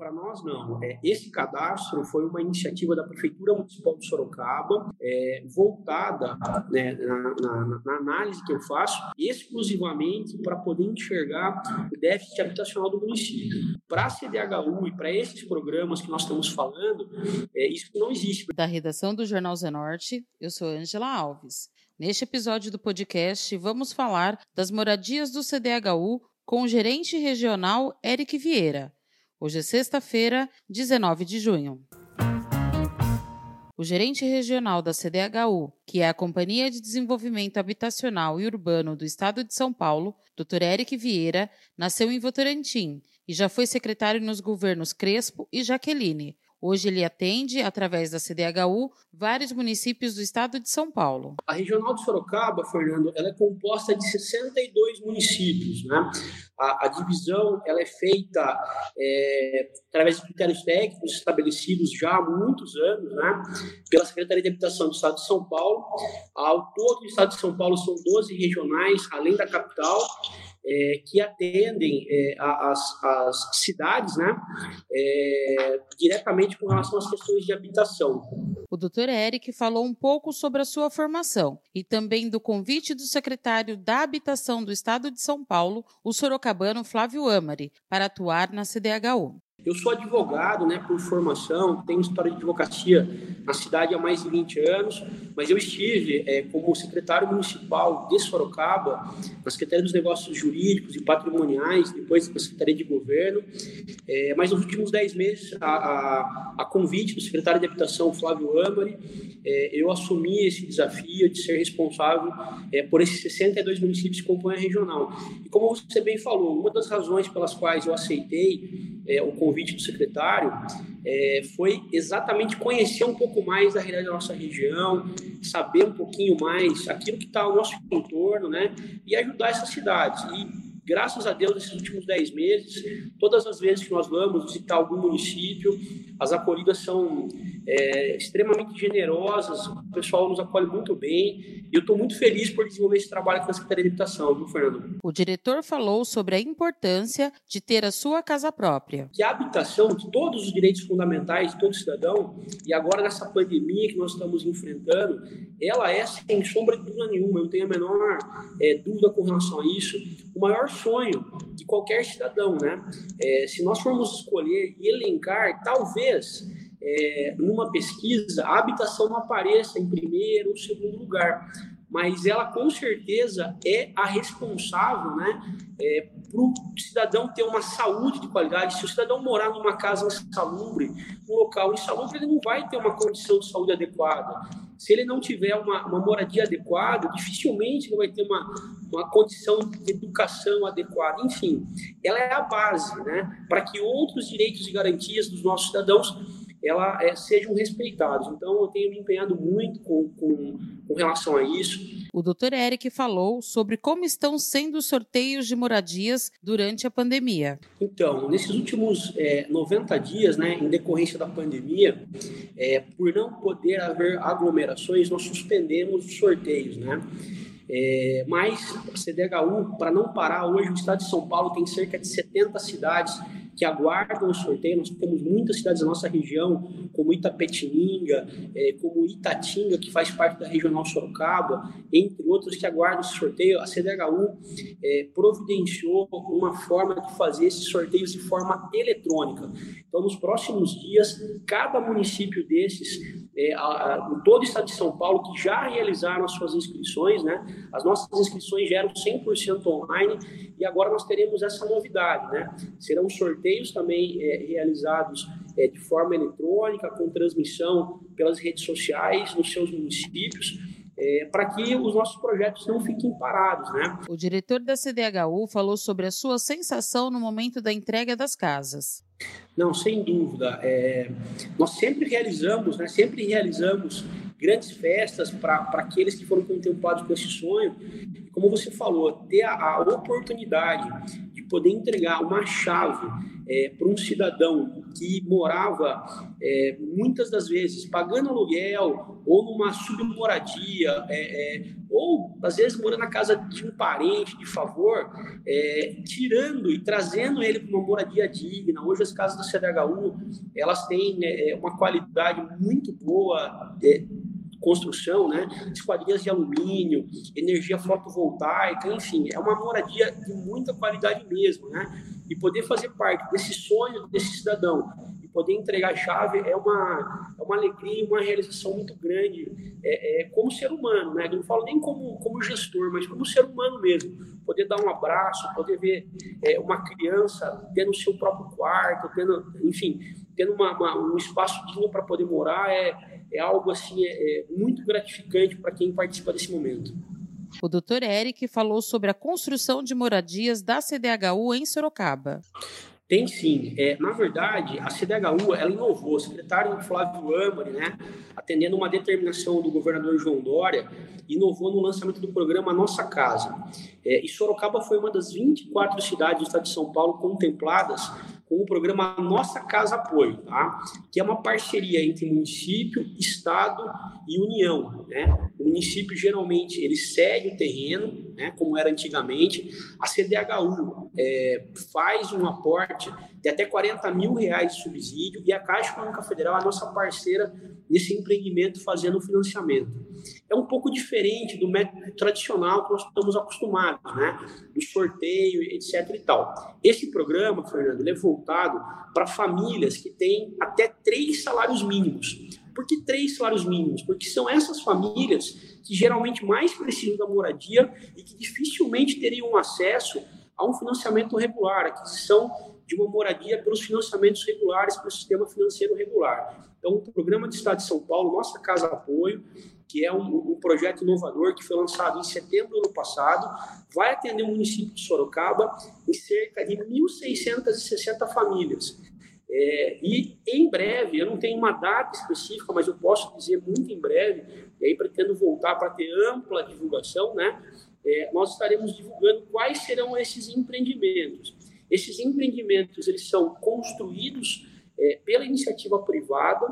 para nós não. É, esse cadastro foi uma iniciativa da Prefeitura Municipal de Sorocaba, é, voltada né, na, na, na, análise que eu faço exclusivamente para poder enxergar o déficit habitacional do município. Para a CDHU e para esses programas que nós estamos falando, é, isso não existe. Da redação do Jornal Zenorte, eu sou Angela Alves. Neste episódio do podcast, vamos falar das moradias do CDHU com o gerente regional Eric Vieira. Hoje é sexta-feira, 19 de junho. O gerente regional da CDHU, que é a Companhia de Desenvolvimento Habitacional e Urbano do Estado de São Paulo, Dr. Eric Vieira, nasceu em Votorantim e já foi secretário nos governos Crespo e Jaqueline, Hoje ele atende, através da CDHU, vários municípios do estado de São Paulo. A Regional de Sorocaba, Fernando, ela é composta de 62 municípios. Né? A, a divisão ela é feita é, através de critérios técnicos estabelecidos já há muitos anos né? pela Secretaria de Habitação do Estado de São Paulo. Ao todo, no Estado de São Paulo são 12 regionais, além da capital é, que atendem é, as, as, cidades né, é, diretamente com relação às questões de habitação. O doutor Eric falou um pouco sobre a sua formação e também do convite do secretário da Habitação do Estado de São Paulo, o sorocabano Flávio Amari, para atuar na CDHU. Eu sou advogado, né, por formação, tenho história de advocacia na cidade há mais de 20 anos, mas eu estive é, como secretário municipal de Sorocaba, na Secretaria dos Negócios Jurídicos e Patrimoniais, depois na Secretaria de Governo, é, mas nos últimos 10 meses, a, a, a, convite do secretário de Habitação, Flávio Amari, é, eu assumi esse desafio de ser responsável é, por esses 62 municípios que compõem a regional. E como você bem falou, uma das razões pelas quais eu aceitei é, o convite do secretário é, foi exatamente conhecer um pouco mais da realidade da nossa região, saber um pouquinho mais aquilo que está ao nosso entorno, né, e ajudar essas cidades. E graças a Deus, nesses últimos 10 meses, todas as vezes que nós vamos visitar algum município, as acolhidas são é, extremamente generosas, o pessoal nos acolhe muito bem, e eu estou muito feliz por desenvolver esse trabalho com a Secretaria de Habitação, viu, Fernando? O diretor falou sobre a importância de ter a sua casa própria. Que a habitação, de todos os direitos fundamentais de todo cidadão, e agora nessa pandemia que nós estamos enfrentando, ela é, sem sombra de dúvida nenhuma, eu tenho a menor é, dúvida com relação a isso, o maior sonho de qualquer cidadão, né? É, se nós formos escolher e elencar, talvez é, numa pesquisa a habitação não apareça em primeiro ou segundo lugar, mas ela com certeza é a responsável, né, é, para o cidadão ter uma saúde de qualidade. Se o cidadão morar numa casa insalubre, um local insalubre, ele não vai ter uma condição de saúde adequada. Se ele não tiver uma, uma moradia adequada, dificilmente ele vai ter uma, uma condição de educação adequada. Enfim, ela é a base né, para que outros direitos e garantias dos nossos cidadãos ela é, sejam respeitados. Então, eu tenho me empenhado muito com, com, com relação a isso. O doutor Eric falou sobre como estão sendo os sorteios de moradias durante a pandemia. Então, nesses últimos é, 90 dias, né, em decorrência da pandemia, é, por não poder haver aglomerações, nós suspendemos os sorteios, né? É, mas a CDHU, para não parar, hoje o estado de São Paulo tem cerca de 70 cidades que aguardam o sorteio. Nós temos muitas cidades da nossa região, como Itapetininga, é, como Itatinga, que faz parte da Regional Sorocaba, entre outros que aguardam esse sorteio. A CDHU é, providenciou uma forma de fazer esses sorteios de forma eletrônica. Então, nos próximos dias, cada município desses, é, a, a, todo o estado de São Paulo, que já realizaram as suas inscrições, né? as nossas inscrições já eram 100% online e agora nós teremos essa novidade. Né? Serão sorteios também é, realizados é, de forma eletrônica, com transmissão pelas redes sociais nos seus municípios é, para que os nossos projetos não fiquem parados. Né? O diretor da CDHU falou sobre a sua sensação no momento da entrega das casas. Não, sem dúvida. É, nós sempre realizamos, né, sempre realizamos grandes festas para aqueles que foram contemplados com esse sonho. Como você falou, ter a, a oportunidade poder entregar uma chave é, para um cidadão que morava é, muitas das vezes pagando aluguel ou numa submoradia, é, é ou às vezes morando na casa de um parente de favor, é, tirando e trazendo ele para uma moradia digna. Hoje as casas da CDHU elas têm é, uma qualidade muito boa construção, né? Esquadrias de alumínio, energia fotovoltaica, enfim, é uma moradia de muita qualidade mesmo, né? E poder fazer parte desse sonho desse cidadão e poder entregar a chave é uma, é uma alegria, uma realização muito grande é, é, como ser humano, né? Eu não falo nem como, como gestor, mas como ser humano mesmo. Poder dar um abraço, poder ver é, uma criança tendo o seu próprio quarto, tendo, enfim, tendo uma, uma, um espaço digno para poder morar é, é algo assim é, é muito gratificante para quem participa desse momento. O Dr. Eric falou sobre a construção de moradias da CDHU em Sorocaba. Tem sim. É, na verdade, a CDHU ela inovou. O secretário Flávio Amari, né, atendendo uma determinação do governador João Dória, inovou no lançamento do programa Nossa Casa. É, e Sorocaba foi uma das 24 cidades do estado de São Paulo contempladas com o programa Nossa Casa Apoio, tá? que é uma parceria entre município, estado e união. Né? O município geralmente ele cede o terreno, né, como era antigamente. A CDHU é, faz um aporte de até 40 mil reais de subsídio e a Caixa Econômica Federal é a nossa parceira nesse empreendimento fazendo o financiamento. É um pouco diferente do método tradicional que nós estamos acostumados, né? Do sorteio, etc. e tal. Esse programa, Fernando, ele é voltado para famílias que têm até três salários mínimos. Por que três salários mínimos? Porque são essas famílias que geralmente mais precisam da moradia e que dificilmente teriam acesso a um financiamento regular, aquisição de uma moradia pelos financiamentos regulares, pelo sistema financeiro regular. Então, o programa de Estado de São Paulo, Nossa Casa Apoio, que é um, um, projeto inovador que foi lançado em setembro do ano passado, vai atender o município de Sorocaba em cerca de 1.660 famílias. É, e em breve, eu não tenho uma data específica, mas eu posso dizer muito em breve, e aí pretendo voltar para ter ampla divulgação, né? É, nós estaremos divulgando quais serão esses empreendimentos. Esses empreendimentos eles são construídos é, pela iniciativa privada.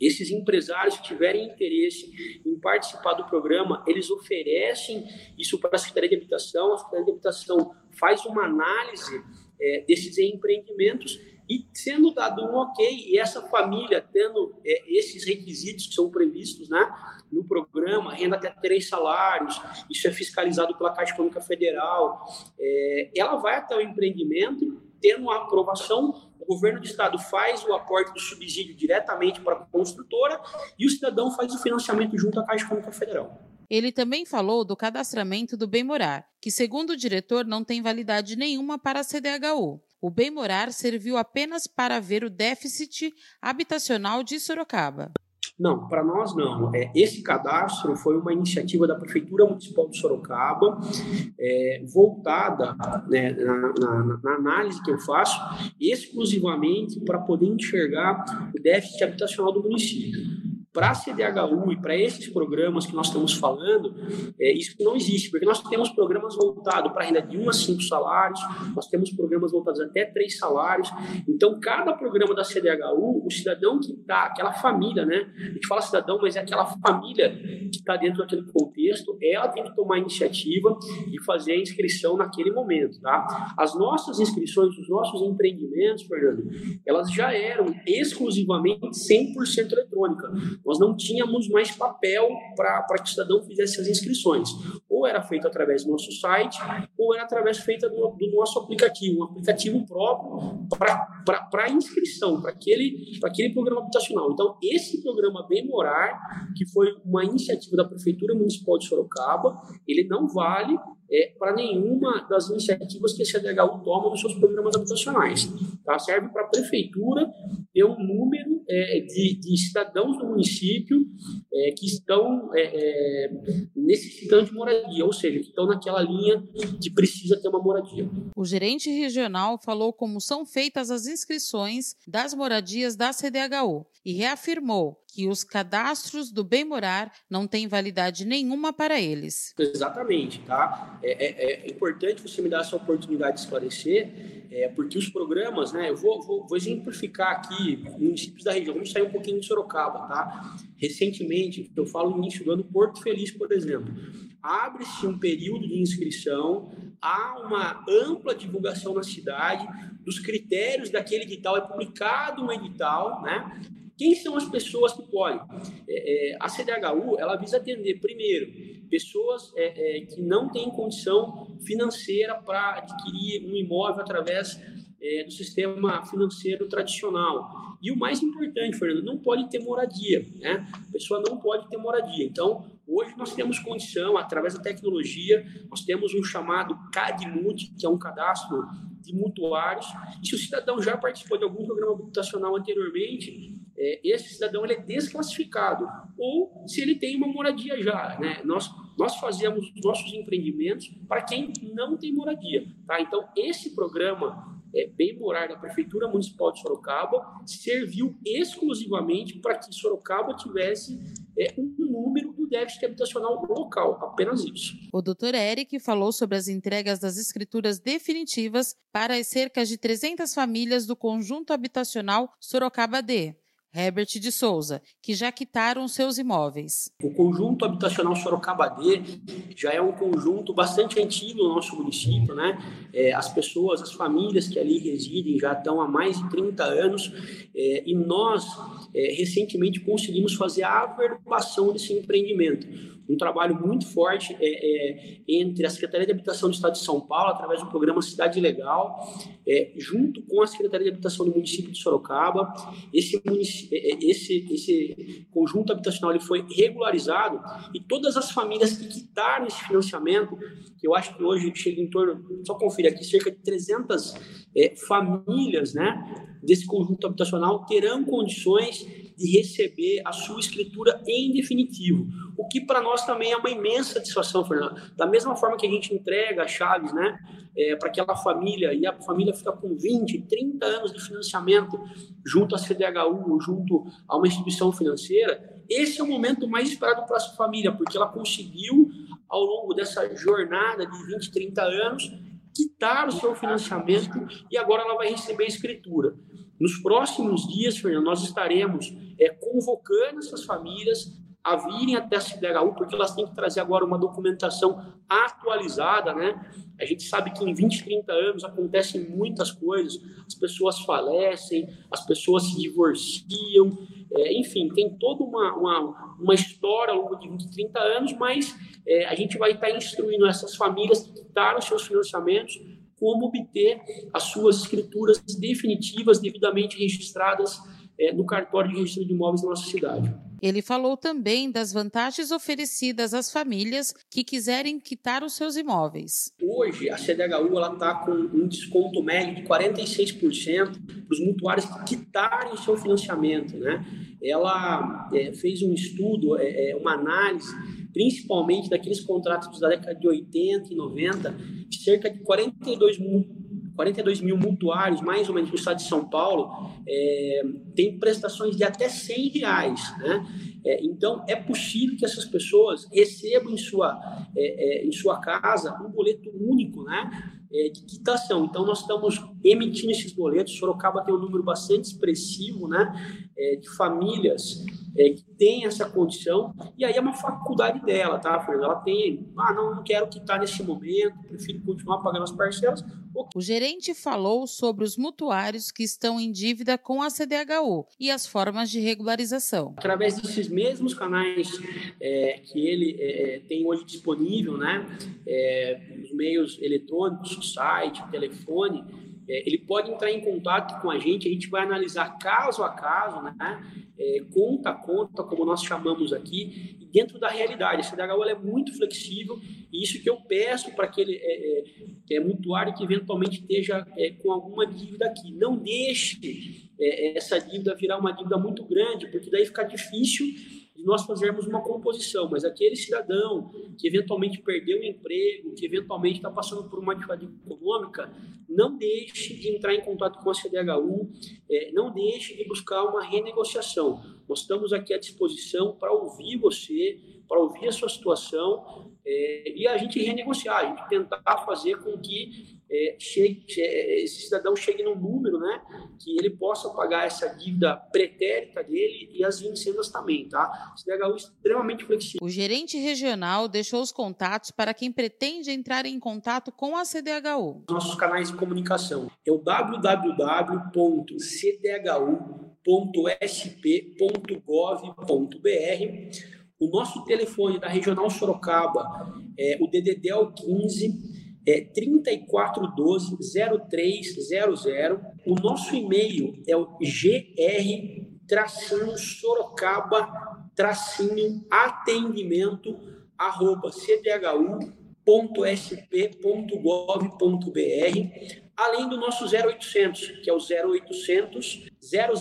Esses empresários que tiverem interesse em participar do programa, eles oferecem isso para a Secretaria de Habitação. A Secretaria de Habitação faz uma análise é, desses empreendimentos e sendo dado um ok, e essa família tendo é, esses requisitos que são previstos né, no programa, renda até três salários, isso é fiscalizado pela Caixa Econômica Federal, é, ela vai até o empreendimento, tendo a aprovação, o governo do estado faz o aporte do subsídio diretamente para a construtora e o cidadão faz o financiamento junto à Caixa Econômica Federal. Ele também falou do cadastramento do Bem Morar, que, segundo o diretor, não tem validade nenhuma para a CDHU. O Bem Morar serviu apenas para ver o déficit habitacional de Sorocaba. Não, para nós não. É, esse cadastro foi uma iniciativa da Prefeitura Municipal de Sorocaba, é, voltada né, na, na, na, análise que eu faço, exclusivamente para poder enxergar o déficit habitacional do município para a CDHU e para esses programas que nós estamos falando, é, isso não existe, porque nós temos programas voltados para renda de 1 a 5 salários, nós temos programas voltados até 3 salários. Então, cada programa da CDHU, o cidadão que está, aquela família, né? A gente fala cidadão, mas é aquela família que está dentro daquele contexto, ela tem que tomar iniciativa e fazer a inscrição naquele momento, tá? As nossas inscrições, os nossos empreendimentos, Fernando, elas já eram exclusivamente 100% eletrônica nós não tínhamos mais papel para que o cidadão fizesse as inscrições. Ou era feito através do nosso site, ou era através feita do, do nosso aplicativo, um aplicativo próprio para inscrição, para aquele, aquele programa habitacional. Então, esse programa Bem Morar, que foi uma iniciativa da Prefeitura Municipal de Sorocaba, ele não vale é, para nenhuma das iniciativas que a CDHU toma nos seus programas habitacionais. Tá? Serve para a prefeitura ter um número é, de, de, cidadãos do município é, que estão é, é, necessitando de moradia, ou seja, que estão naquela linha de precisa ter uma moradia. O gerente regional falou como são feitas as inscrições das moradias da CDHU e reafirmou que os cadastros do bem morar não têm validade nenhuma para eles. Exatamente, tá? É, é, é importante você me dar essa oportunidade de esclarecer, é, porque os programas, né? Eu vou, vou, vou exemplificar aqui municípios da região. Vamos sair um pouquinho de Sorocaba, tá? Recentemente, eu falo início do ano, Porto Feliz, por exemplo, abre-se um período de inscrição, há uma ampla divulgação na cidade dos critérios daquele edital, é publicado um edital, né? Quem são as pessoas que podem? É, é, a CDHU, ela visa atender, primeiro, pessoas é, é que não têm condição financeira para adquirir um imóvel através é, do sistema financeiro tradicional. E o mais importante, Fernando, não pode ter moradia, né? A pessoa não pode ter moradia. Então, hoje nós temos condição, através da tecnologia, nós temos um chamado CADMUT, que é um cadastro de mutuários. E se o cidadão já participou de algum programa habitacional anteriormente, é, esse cidadão ele é desclassificado. Ou se ele tem uma moradia já, né? Nós, nós fazemos nossos empreendimentos para quem não tem moradia, tá? Então, esse programa é, bem morar da Prefeitura Municipal de Sorocaba serviu exclusivamente para que Sorocaba tivesse é, um número do déficit habitacional local, apenas isso. O doutor Eric falou sobre as entregas das escrituras definitivas para as cerca de 300 famílias do conjunto habitacional Sorocaba D. Herbert de Souza, que já quitaram seus imóveis. O conjunto habitacional Sorocaba D já é um conjunto bastante antigo no nosso município, né? É, as pessoas, as famílias que ali residem já estão há mais de 30 anos é, e nós é, recentemente conseguimos fazer a averbação desse empreendimento um trabalho muito forte é, é, entre a Secretaria de Habitação do Estado de São Paulo, através do programa Cidade Legal, é, junto com a Secretaria de Habitação do município de Sorocaba. Esse, é, é, esse, esse conjunto habitacional ele foi regularizado e todas as famílias que quitaram esse financiamento, que eu acho que hoje chega em torno, só conferir aqui, cerca de 300 é, famílias né, desse conjunto habitacional terão condições de receber a sua escritura em definitivo, o que para nós também é uma imensa satisfação, Fernando. Da mesma forma que a gente entrega as chaves né, é, para aquela família, e a família fica com 20, 30 anos de financiamento junto à CDHU, junto a uma instituição financeira, esse é o momento mais esperado para essa família, porque ela conseguiu, ao longo dessa jornada de 20, 30 anos, quitar o seu financiamento e agora ela vai receber a escritura. Nos próximos dias, Fernando, nós estaremos é, convocando essas famílias a virem até a CDHU, porque elas têm que trazer agora uma documentação atualizada, né? A gente sabe que em 20, 30 anos acontecem muitas coisas, as pessoas falecem, as pessoas se divorciam, é, enfim, tem toda uma, uma, uma, história ao longo de 20, 30 anos, mas é, a gente vai estar instruindo essas famílias que quitaram seus financiamentos como obter as suas escrituras definitivas, devidamente registradas é, no cartório de registro de imóveis da nossa cidade. Ele falou também das vantagens oferecidas às famílias que quiserem quitar os seus imóveis. Hoje, a CDHU está com um desconto médio de 46% para os mutuários que quitarem o seu financiamento. Né? Ela é, fez um estudo, é, é uma análise, principalmente daqueles contratos da década de 80 e 90, cerca de 42 mil 42 mil mutuários, mais ou menos, no estado de São Paulo, é, tem prestações de até 100 reais. Né? É, então, é possível que essas pessoas recebam em sua, é, é em sua casa um boleto único né? É, de quitação. Então, nós estamos emitindo esses boletos. Sorocaba tem um número bastante expressivo né? É, de famílias é, que tem essa condição, e aí é uma faculdade dela, tá, Fernanda? Ela tem, ah, não, não quero quitar nesse momento, prefiro continuar pagando as parcelas. O gerente falou sobre os mutuários que estão em dívida com a CDHU e as formas de regularização. Através desses mesmos canais é, que ele é, é tem hoje disponível, né, meios eletrônicos, site, telefone, é, ele pode entrar em contato com a gente, a gente vai analisar caso a caso, né? É, conta a conta, como nós chamamos aqui, dentro da realidade. A CDHU é muito flexível e isso que eu peço para aquele é, é, é, mutuário que eventualmente esteja é, com alguma dívida aqui. Não deixe é, essa dívida virar uma dívida muito grande, porque daí fica difícil de nós fazermos uma composição, mas aquele cidadão que eventualmente perdeu o emprego, que eventualmente está passando por uma dificuldade econômica, não deixe de entrar em contato com a CDHU, é, não deixe de buscar uma renegociação. Nós estamos aqui à disposição para ouvir você, para ouvir a sua situação é, e a gente renegociar, a gente tentar fazer com que é, chegue, esse cidadão chegue num número, né, que ele possa pagar essa dívida pretérita dele e as vincendas também, tá? O CDHU é extremamente flexível. O gerente regional deixou os contatos para quem pretende entrar em contato com a CDHU. Nossos canais de comunicação é o www.cdhu.sp.gov.br. O nosso telefone da Regional Sorocaba é o DDD 15 é 3412-0300. O nosso e-mail é o gr-sorocaba-atendimento arroba cdhu.sp.gov.br, além do nosso 0800, que é o 0800 000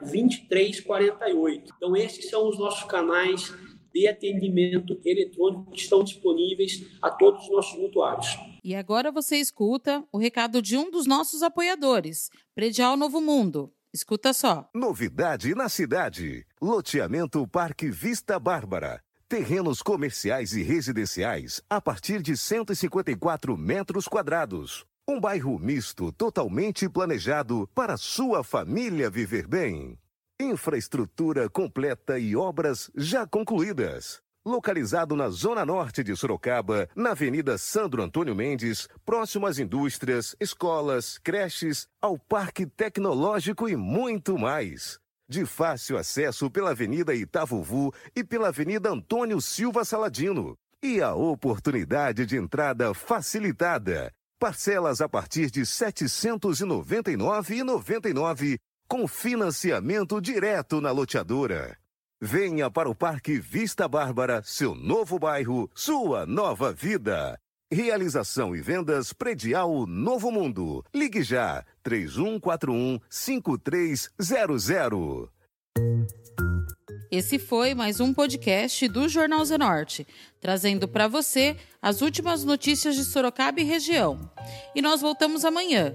2348. Então, esses são os nossos canais de atendimento eletrônico que estão disponíveis a todos os nossos mutuários. E agora você escuta o recado de um dos nossos apoiadores, Predial Novo Mundo. Escuta só. Novidade na cidade: Loteamento Parque Vista Bárbara. Terrenos comerciais e residenciais a partir de 154 metros quadrados. Um bairro misto totalmente planejado para sua família viver bem. Infraestrutura completa e obras já concluídas. Localizado na zona norte de Sorocaba, na Avenida Sandro Antônio Mendes, próximo às indústrias, escolas, creches, ao Parque Tecnológico e muito mais. De fácil acesso pela Avenida Itavuvu e pela Avenida Antônio Silva Saladino. E a oportunidade de entrada facilitada. Parcelas a partir de R$ 799,99 com financiamento direto na loteadora. Venha para o Parque Vista Bárbara, seu novo bairro, sua nova vida. Realização e vendas predial Novo Mundo. Ligue já 3141 5300. Esse foi mais um podcast do Jornal Zenorte, trazendo para você as últimas notícias de Sorocaba e região. E nós voltamos amanhã